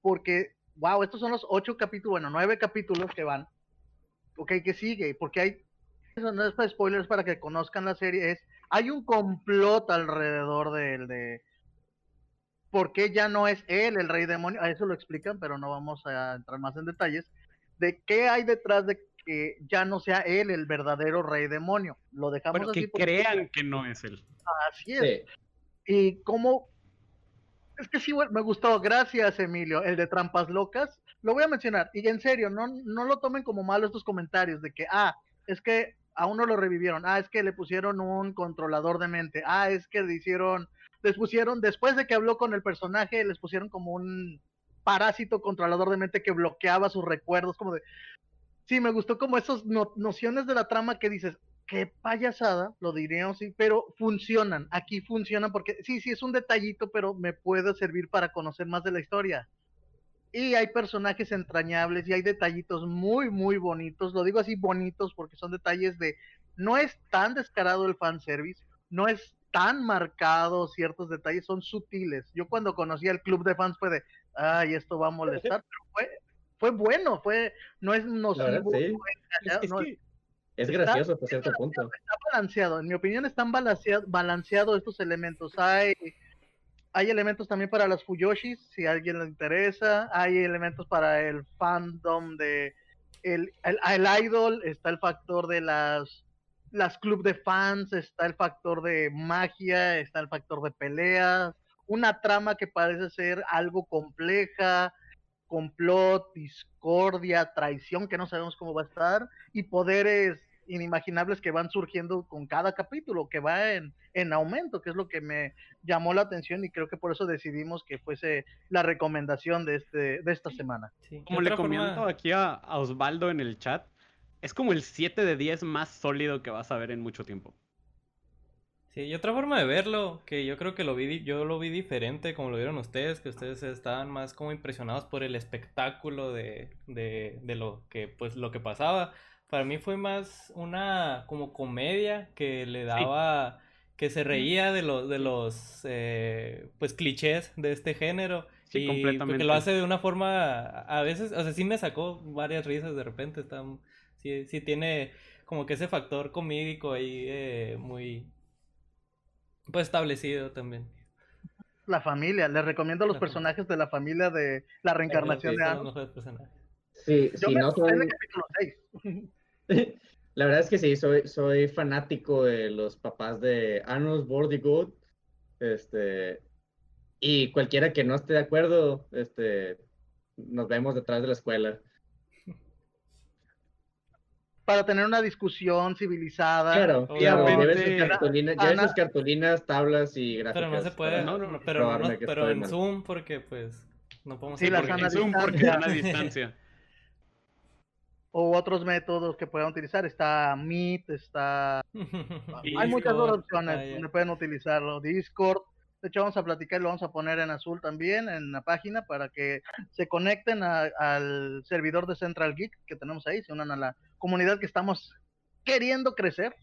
porque wow estos son los ocho capítulos bueno nueve capítulos que van ok que sigue porque hay eso no es para spoilers para que conozcan la serie es hay un complot alrededor de él, de por qué ya no es él el rey demonio, a eso lo explican, pero no vamos a entrar más en detalles, de qué hay detrás de que ya no sea él el verdadero rey demonio. Lo dejamos Pero así que porque crean que no es él. así es. Sí. Y cómo es que sí, bueno, me gustó, gracias Emilio, el de trampas locas, lo voy a mencionar, y en serio, no, no lo tomen como malo estos comentarios de que, ah, es que a uno lo revivieron, ah, es que le pusieron un controlador de mente, ah, es que le hicieron, les pusieron, después de que habló con el personaje, les pusieron como un parásito controlador de mente que bloqueaba sus recuerdos, como de, sí, me gustó como esas no- nociones de la trama que dices, qué payasada, lo diríamos, sí, pero funcionan, aquí funcionan porque sí, sí, es un detallito, pero me puede servir para conocer más de la historia. Y hay personajes entrañables y hay detallitos muy, muy bonitos, lo digo así bonitos porque son detalles de, no es tan descarado el fanservice, no es tan marcado ciertos detalles, son sutiles. Yo cuando conocí al club de fans fue de, ay, esto va a molestar, pero fue, fue bueno, fue, no es verdad, sí. no es Es, no que Es Está- gracioso hasta cierto punto. está balanceado. En mi opinión, están balanceados balanceado estos elementos. Hay, hay elementos también para las Fuyoshis, si a alguien le interesa. Hay elementos para el fandom de el, el, el idol. Está el factor de las las club de fans. Está el factor de magia. Está el factor de peleas. Una trama que parece ser algo compleja. Complot, discordia, traición, que no sabemos cómo va a estar. Y poderes inimaginables que van surgiendo con cada capítulo, que va en, en aumento, que es lo que me llamó la atención y creo que por eso decidimos que fuese la recomendación de, este, de esta semana. Sí, como le forma- comento aquí a, a Osvaldo en el chat, es como el 7 de 10 más sólido que vas a ver en mucho tiempo. Sí, y otra forma de verlo, que yo creo que lo vi, yo lo vi diferente, como lo vieron ustedes, que ustedes estaban más como impresionados por el espectáculo de, de, de lo que, pues, lo que pasaba. Para mí fue más una como comedia que le daba, que se reía de los, de los, eh, pues, clichés de este género. Sí, y completamente. porque lo hace de una forma, a veces, o sea, sí me sacó varias risas de repente, está, sí, sí tiene como que ese factor comídico ahí eh, muy, pues establecido también. La familia, les recomiendo a los La personajes de la familia de la reencarnación Sí, de personajes. Sí, Yo si me no asusté en son... el capítulo 6. La verdad es que sí, soy, soy fanático de los papás de Anos Bordigood. Este, y cualquiera que no esté de acuerdo, este, nos vemos detrás de la escuela. Para tener una discusión civilizada. Claro, claro, lleve sus cartulinas, cartulinas, tablas y gráficas. Pero no se puede, no, no, no, pero, no, pero en mal. Zoom porque pues no podemos Sí, Porque en Zoom, porque están a distancia. O otros métodos que puedan utilizar. Está Meet, está Hay muchas Discord, opciones ah, ya. donde pueden utilizarlo. Discord. De hecho, vamos a platicar y lo vamos a poner en azul también en la página para que se conecten a- al servidor de Central Geek que tenemos ahí, se unan a la comunidad que estamos queriendo crecer.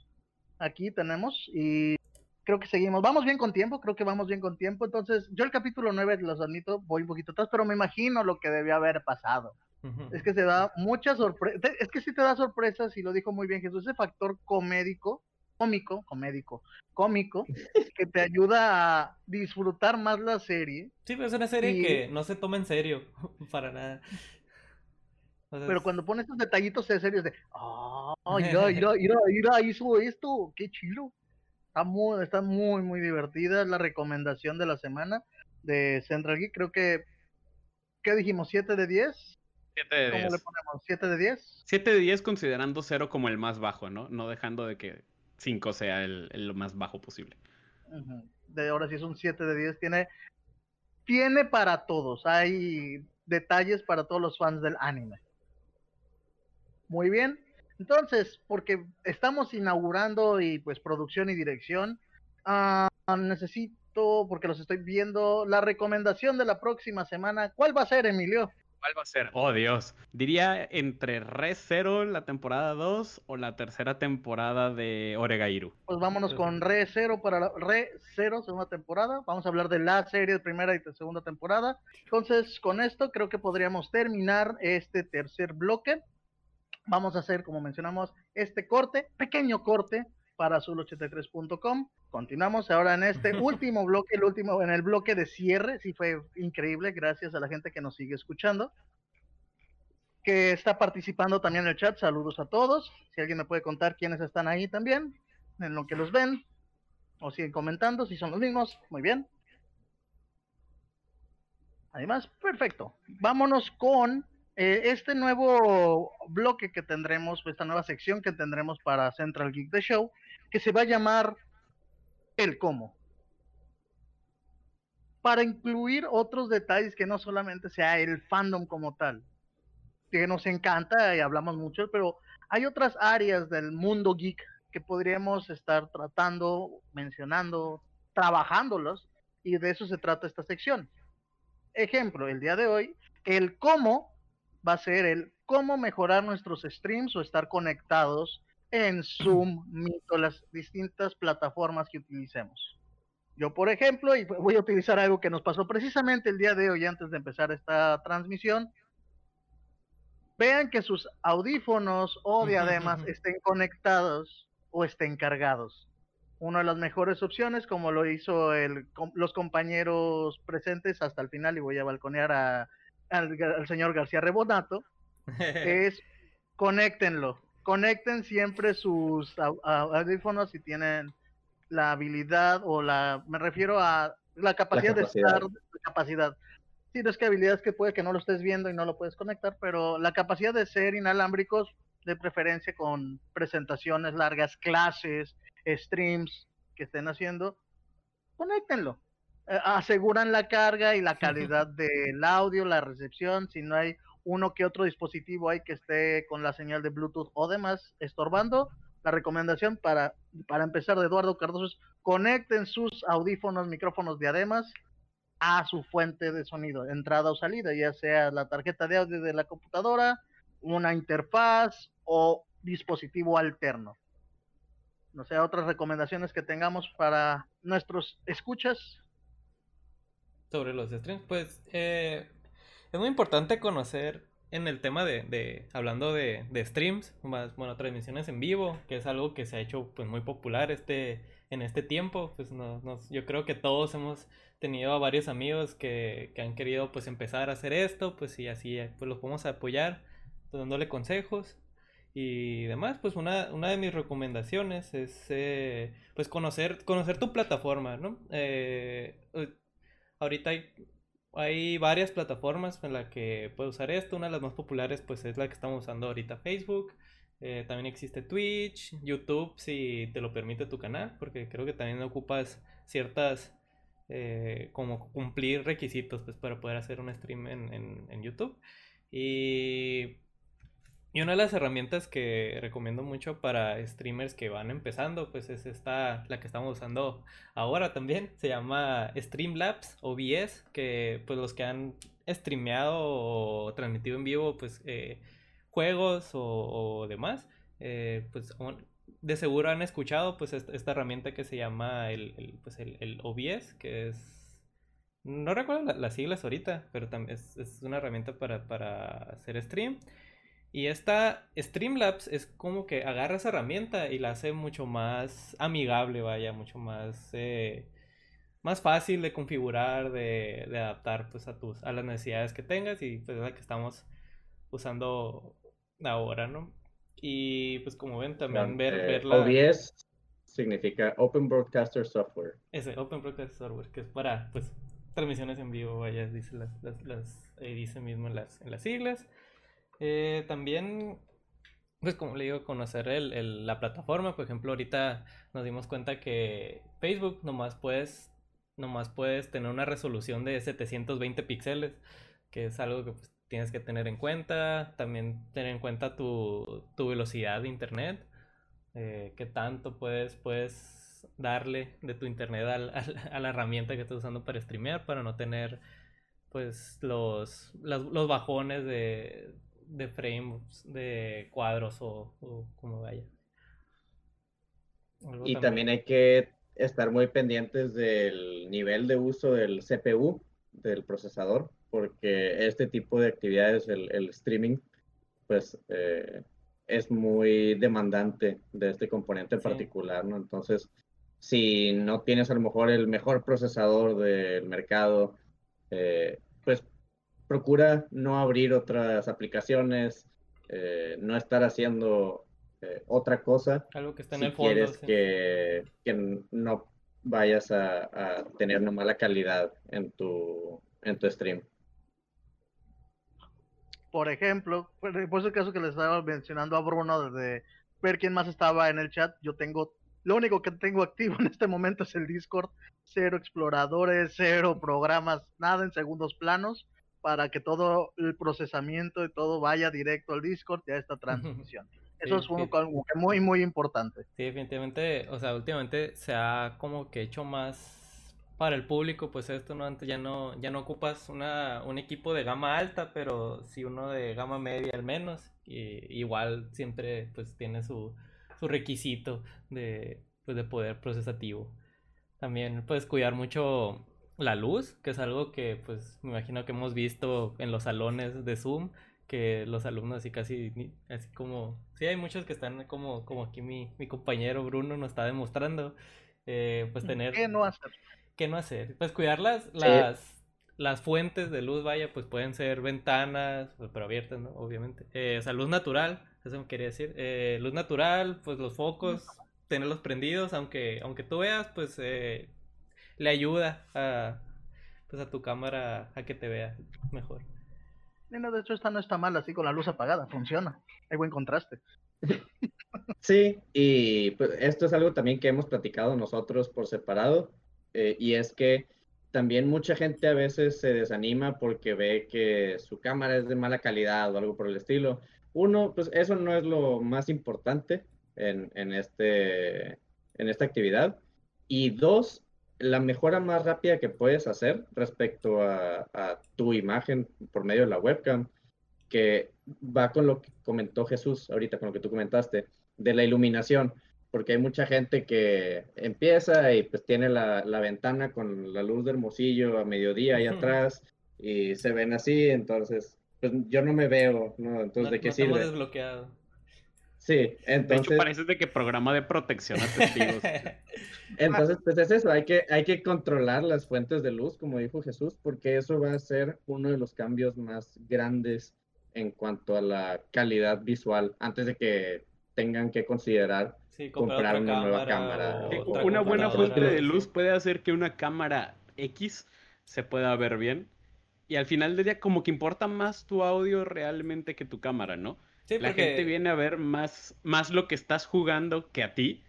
Aquí tenemos y creo que seguimos. Vamos bien con tiempo, creo que vamos bien con tiempo. Entonces, yo el capítulo 9, los admito, voy un poquito atrás, pero me imagino lo que debió haber pasado. Es que se da mucha sorpresa. Es que sí te da sorpresas y lo dijo muy bien Jesús. Ese factor comédico cómico, comédico, cómico, que te ayuda a disfrutar más la serie. Sí, pero es una serie que no se toma en serio, para nada. pero cuando pones estos detallitos de serios de, ah, mira, mira, mira, mira, hizo esto, qué chido. Está muy, está muy, muy divertida. Es la recomendación de la semana de Central Geek. Creo que, ¿qué dijimos? ¿7 de 10? 7 de 10. ¿Cómo le ponemos? ¿7 de 10? 7 de 10 considerando 0 como el más bajo, ¿no? No dejando de que 5 sea el, el más bajo posible. De ahora sí es un 7 de 10. Tiene, tiene para todos. Hay detalles para todos los fans del anime. Muy bien. Entonces, porque estamos inaugurando y pues producción y dirección, uh, necesito, porque los estoy viendo, la recomendación de la próxima semana. ¿Cuál va a ser, Emilio? ¿Cuál va a ser? Oh, Dios. Diría entre Re Zero, la temporada 2, o la tercera temporada de Oregairu. Pues vámonos con Re Zero para la Re Zero, segunda temporada. Vamos a hablar de la serie de primera y segunda temporada. Entonces, con esto creo que podríamos terminar este tercer bloque. Vamos a hacer, como mencionamos, este corte, pequeño corte para azul83.com. Continuamos ahora en este último bloque, el último, en el bloque de cierre. Sí fue increíble, gracias a la gente que nos sigue escuchando, que está participando también en el chat. Saludos a todos. Si alguien me puede contar quiénes están ahí también, en lo que los ven, o siguen comentando, si son los mismos, muy bien. Además, perfecto. Vámonos con eh, este nuevo bloque que tendremos, esta nueva sección que tendremos para Central Geek The Show, que se va a llamar El Cómo. Para incluir otros detalles que no solamente sea el fandom como tal, que nos encanta y hablamos mucho, pero hay otras áreas del mundo geek que podríamos estar tratando, mencionando, trabajándolos, y de eso se trata esta sección. Ejemplo, el día de hoy, el cómo va a ser el cómo mejorar nuestros streams o estar conectados en Zoom, Meet o las distintas plataformas que utilicemos. Yo, por ejemplo, y voy a utilizar algo que nos pasó precisamente el día de hoy antes de empezar esta transmisión. Vean que sus audífonos o diademas estén conectados o estén cargados. Una de las mejores opciones, como lo hizo el, los compañeros presentes hasta el final, y voy a balconear a, al, señor García Rebonato es conéctenlo. Conecten siempre sus audífonos si tienen la habilidad o la, me refiero a la capacidad, de estar, la capacidad. Sí, no es que habilidades que puede que no lo estés viendo y no lo puedes conectar, pero la capacidad de ser inalámbricos, de preferencia con presentaciones largas, clases, streams que estén haciendo, conéctenlo. Eh, aseguran la carga y la calidad del audio, la recepción, si no hay uno que otro dispositivo ahí que esté con la señal de Bluetooth o demás estorbando, la recomendación para, para empezar de Eduardo Cardoso es conecten sus audífonos, micrófonos, diademas a su fuente de sonido, entrada o salida, ya sea la tarjeta de audio de la computadora, una interfaz o dispositivo alterno. No sé, otras recomendaciones que tengamos para nuestros escuchas sobre los streams, pues eh, es muy importante conocer en el tema de, hablando de, streams, más, bueno, transmisiones en vivo, que es algo que se ha hecho pues muy popular este, en este tiempo, pues yo creo que todos hemos tenido a varios amigos que, han querido pues empezar a hacer esto, pues y así pues los podemos apoyar, dándole consejos y demás, pues una, una de mis recomendaciones es eh, pues conocer, conocer tu plataforma, ¿no? Eh, ahorita hay, varias plataformas en las que puedes usar esto. Una de las más populares pues es la que estamos usando ahorita, Facebook. Eh, también existe Twitch, YouTube, si te lo permite tu canal, porque creo que también ocupas ciertas, eh, como cumplir requisitos pues, para poder hacer un stream en, en YouTube. Y y una de las herramientas que recomiendo mucho para streamers que van empezando, pues es esta, la que estamos usando ahora también. Se llama Streamlabs OBS, que pues los que han streameado o transmitido en vivo, pues eh, juegos o, demás, eh, pues de seguro han escuchado pues esta, herramienta que se llama el, pues, el, OBS, que es... No recuerdo las siglas ahorita, pero también es, es una herramienta para, para hacer stream. Y esta Streamlabs es como que agarra esa herramienta y la hace mucho más amigable, vaya, mucho más, eh, más fácil de configurar, de, de, adaptar pues a tus, a las necesidades que tengas y pues es la que estamos usando ahora, ¿no? Y pues como ven, también ver, eh, ver la... OBS significa Open Broadcaster Software. Ese, Open Broadcaster Software, que es para pues transmisiones en vivo, vaya, dice, las, las, las dice mismo en las, en las siglas. Eh, también, pues como le digo, conocer el, la plataforma. Por ejemplo, ahorita nos dimos cuenta que Facebook nomás puedes, nomás puedes tener una resolución de 720 píxeles, que es algo que pues, tienes que tener en cuenta. También tener en cuenta tu, tu velocidad de internet. Eh, qué tanto puedes, puedes darle de tu internet al, al, a la herramienta que estás usando para streamear, para no tener pues los, los, los bajones de, de frames, de cuadros o, o como vaya. Algo y también. también hay que estar muy pendientes del nivel de uso del CPU, del procesador, porque este tipo de actividades, el, el streaming, pues eh, es muy demandante de este componente en sí. particular, ¿no? Entonces, si no tienes a lo mejor el mejor procesador del mercado, eh, procura no abrir otras aplicaciones, eh, no estar haciendo eh, otra cosa. Algo que está en si el fondo. Quieres sí. que, que, no vayas a, a, tener una mala calidad en tu, en tu stream. Por ejemplo, por ese caso que les estaba mencionando a Bruno de ver quién más estaba en el chat, yo tengo, lo único que tengo activo en este momento es el Discord, cero exploradores, cero programas, nada en segundos planos para que todo el procesamiento y todo vaya directo al Discord y a esta transmisión. Eso sí, es un, algo muy, muy importante. Sí, definitivamente, o sea, últimamente se ha como que hecho más para el público, pues esto no antes ya no ya no ocupas una, un equipo de gama alta, pero sí uno de gama media al menos. Y igual siempre pues tiene su, su requisito de, pues, de poder procesativo. También puedes cuidar mucho la luz, que es algo que pues me imagino que hemos visto en los salones de Zoom, que los alumnos así casi, así como, sí hay muchos que están como, como aquí mi, mi compañero Bruno nos está demostrando, eh, pues tener... ¿Qué no hacer? ¿Qué no hacer? Pues cuidar las, las, sí. las fuentes de luz, vaya, pues pueden ser ventanas, pues, pero abiertas, ¿no? Obviamente. Eh, o sea, luz natural, eso me quería decir. Eh, luz natural, pues los focos, tenerlos prendidos, aunque, aunque tú veas, pues eh, le ayuda a, pues a tu cámara a que te vea mejor. No, de hecho esta no está mal así con la luz apagada, funciona. Hay buen contraste. Sí, y pues esto es algo también que hemos platicado nosotros por separado, eh, y es que también mucha gente a veces se desanima porque ve que su cámara es de mala calidad o algo por el estilo. Uno, pues eso no es lo más importante en, en, este, en esta actividad. Y dos, la mejora más rápida que puedes hacer respecto a, a, tu imagen por medio de la webcam, que va con lo que comentó Jesús ahorita, con lo que tú comentaste, de la iluminación, porque hay mucha gente que empieza y pues tiene la, la ventana con la luz del hermosillo a mediodía ahí atrás y se ven así, entonces pues yo no me veo, ¿no? Entonces, no, ¿de qué no sirve? desbloqueado. Sí, entonces... De hecho, parece de que programa de protección a testigos. entonces, pues es eso, hay que, hay que controlar las fuentes de luz, como dijo Jesús, porque eso va a ser uno de los cambios más grandes en cuanto a la calidad visual, antes de que tengan que considerar sí, comprar, una nueva cámara. Una buena fuente de luz puede hacer que una cámara X se pueda ver bien. Y al final del día, como que importa más tu audio realmente que tu cámara, ¿no? Sí, la porque... gente viene a ver más, más lo que estás jugando que a ti.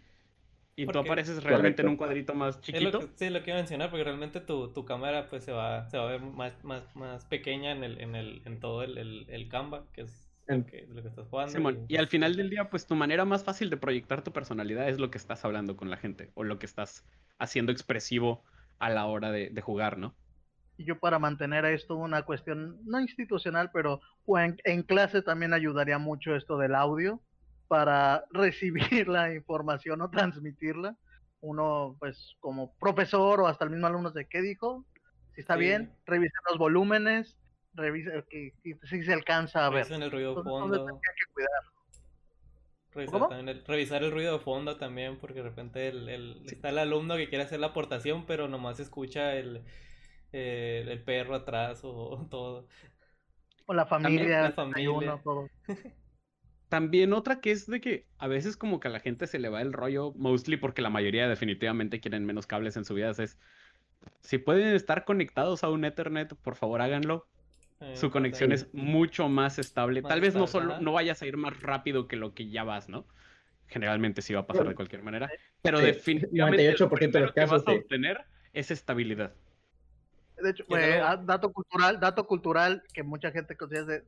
Y porque... tú apareces realmente Correcto. en un cuadrito más chiquito. Es lo que, sí, lo que iba a mencionar, porque realmente tu, tu cámara pues se va, se va a ver más, más, más pequeña en, el, en, el, en todo el, el, el Canva, que es lo que, lo que estás jugando. Simón, y... y al final del día, pues tu manera más fácil de proyectar tu personalidad es lo que estás hablando con la gente o lo que estás haciendo expresivo a la hora de, de jugar, ¿no? Y yo para mantener esto una cuestión no institucional, pero en, en, clase también ayudaría mucho esto del audio para recibir la información o transmitirla. Uno, pues, como profesor o hasta el mismo alumno de qué dijo, si está sí. bien, revisen los volúmenes, revisa que, que si se alcanza a ver. Revisen el ruido de fondo. que cuidar. Revisar, el, revisar el ruido de fondo también, porque de repente el, el- está el alumno que quiere hacer la aportación, pero nomás escucha el, eh, el perro atrás o todo. O la familia, la el familia. desayuno, todo. También otra que es de que a veces como que a la gente se le va el rollo, mostly porque la mayoría definitivamente quieren menos cables en su vida, es si pueden estar conectados a un Ethernet, por favor háganlo. Eh, Su conexión es mucho más estable. Más Tal vez no solo no vayas a ir más rápido que lo que ya vas, ¿no? Generalmente sí va a pasar de cualquier manera, pero Sí, definitivamente lo 98% de los primero que vas a obtener es estabilidad. De hecho, eh, ah, dato cultural, dato cultural que mucha gente considera de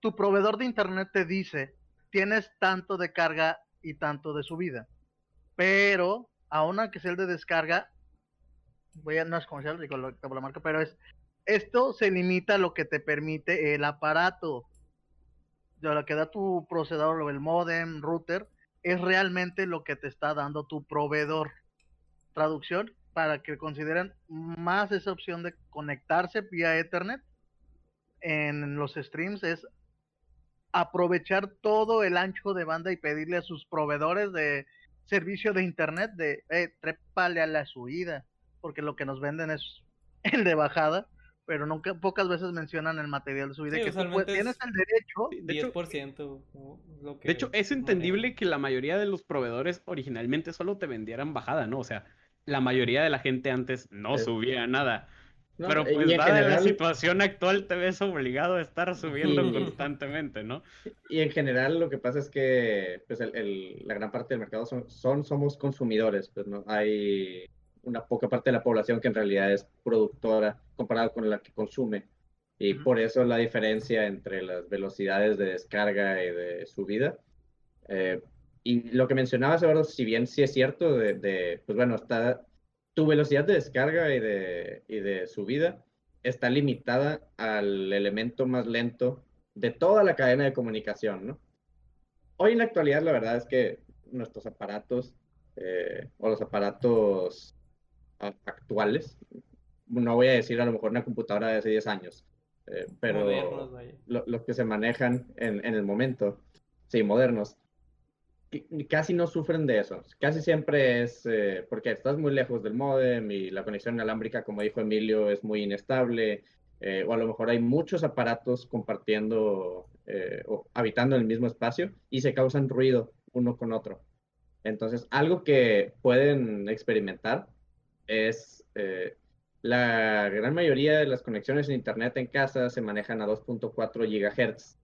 tu proveedor de internet te dice tienes tanto de carga y tanto de subida, pero aún aunque sea el de descarga, voy a no es comercial, digo lo- la marca, pero es esto se limita a lo que te permite el aparato. De lo que da tu procesador, o el modem, router, es realmente lo que te está dando tu proveedor. Traducción para que consideren más esa opción de conectarse vía Ethernet en los streams es aprovechar todo el ancho de banda y pedirle a sus proveedores de servicio de internet de eh, trépale a la subida porque lo que nos venden es el de bajada pero nunca pocas veces mencionan el material de subida Sí, que tú tienes es el derecho Sí, de hecho, 10% o lo que De hecho, es entendible que la mayoría de los proveedores originalmente solo te vendieran bajada, ¿no? O sea, la mayoría de la gente antes no Eh, subía nada. No, Pero y pues dada la general- situación actual te ves obligado a estar subiendo Sí. constantemente, ¿no? Y en general lo que pasa es que pues el- el- la gran parte del mercado son, son somos consumidores, pues no hay una poca parte de la población que en realidad es productora comparado con la que consume. Y Ujú. por eso la diferencia entre las velocidades de descarga y de subida. Eh, y lo que mencionabas, Eduardo, si bien sí es cierto, de, de, pues bueno, está tu velocidad de descarga y de, y de subida está limitada al elemento más lento de toda la cadena de comunicación, ¿no? Hoy en la actualidad la verdad es que nuestros aparatos eh, o los aparatos actuales, no voy a decir a lo mejor una computadora de hace 10 años, eh, pero Modernos, lo- los que se manejan en, en el momento, sí, modernos, casi no sufren de eso. Casi siempre es eh, porque estás muy lejos del modem y la conexión inalámbrica, como dijo Emilio, es muy inestable. eh, o a lo mejor hay muchos aparatos compartiendo eh, o habitando en el mismo espacio y se causan ruido uno con otro. Entonces, algo que pueden experimentar es eh, la gran mayoría de las conexiones en Internet en casa se manejan a 2.4 GHz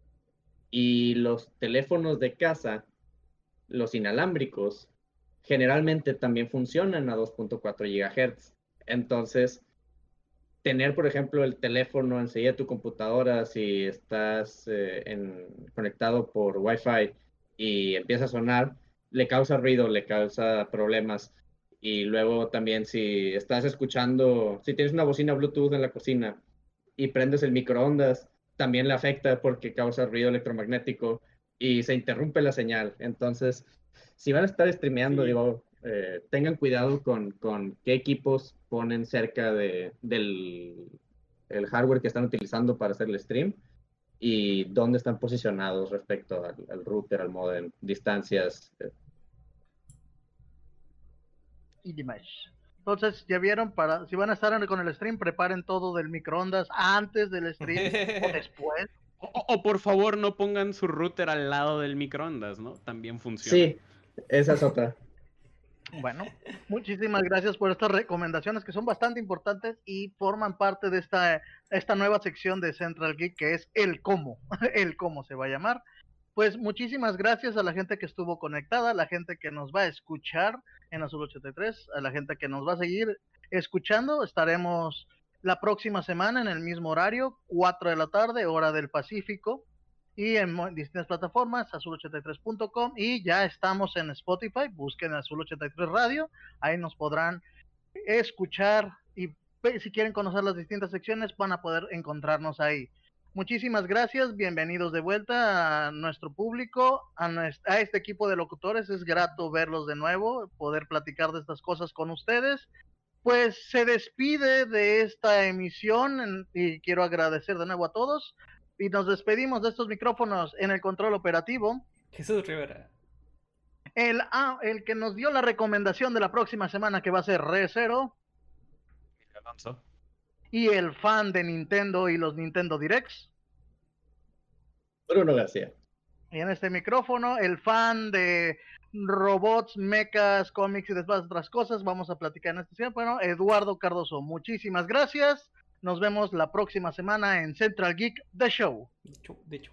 y los teléfonos de casa, los inalámbricos, generalmente también funcionan a 2.4 GHz. Entonces, tener, por ejemplo, el teléfono enseguida de tu computadora, si estás eh, en- conectado por Wi-Fi y empieza a sonar, le causa ruido, le causa problemas. Y luego también si estás escuchando, si tienes una bocina Bluetooth en la cocina y prendes el microondas, también le afecta porque causa ruido electromagnético y se interrumpe la señal. Entonces, si van a estar streameando, Sí. digo, eh, tengan cuidado con, con qué equipos ponen cerca de, del el hardware que están utilizando para hacer el stream y dónde están posicionados respecto al, al router, al modem, distancias. eh, y demás. Entonces, ya vieron, para si van a estar en- con el stream, preparen todo del microondas antes del stream o después. O, por favor no pongan su router al lado del microondas, ¿no? También funciona. Sí, esa es otra. Bueno, muchísimas gracias por estas recomendaciones que son bastante importantes y forman parte de esta, esta nueva sección de Central Geek que es el cómo, el cómo se va a llamar. Pues muchísimas gracias a la gente que estuvo conectada, a la gente que nos va a escuchar en Azul 83, a la gente que nos va a seguir escuchando. Estaremos la próxima semana en el mismo horario, 4 de la tarde, hora del Pacífico, y en distintas plataformas, azul83.com, y ya estamos en Spotify, busquen Azul83 Radio, ahí nos podrán escuchar y si quieren conocer las distintas secciones van a poder encontrarnos ahí. Muchísimas gracias, bienvenidos de vuelta a nuestro público, a, a este equipo de locutores, es grato verlos de nuevo, poder platicar de estas cosas con ustedes pues se despide de esta emisión y quiero agradecer de nuevo a todos y nos despedimos de estos micrófonos en el control operativo. Jesús Rivera. El, ah, el que nos dio la recomendación de la próxima semana que va a ser Re Zero. Y el fan de Nintendo y los Nintendo Directs. Bruno García. Y en este micrófono, el fan de robots, mechas, cómics y demás otras cosas. Vamos a platicar en este tiempo. Bueno, Eduardo Cardoso, muchísimas gracias. Nos vemos la próxima semana en Central Geek The Show. De hecho.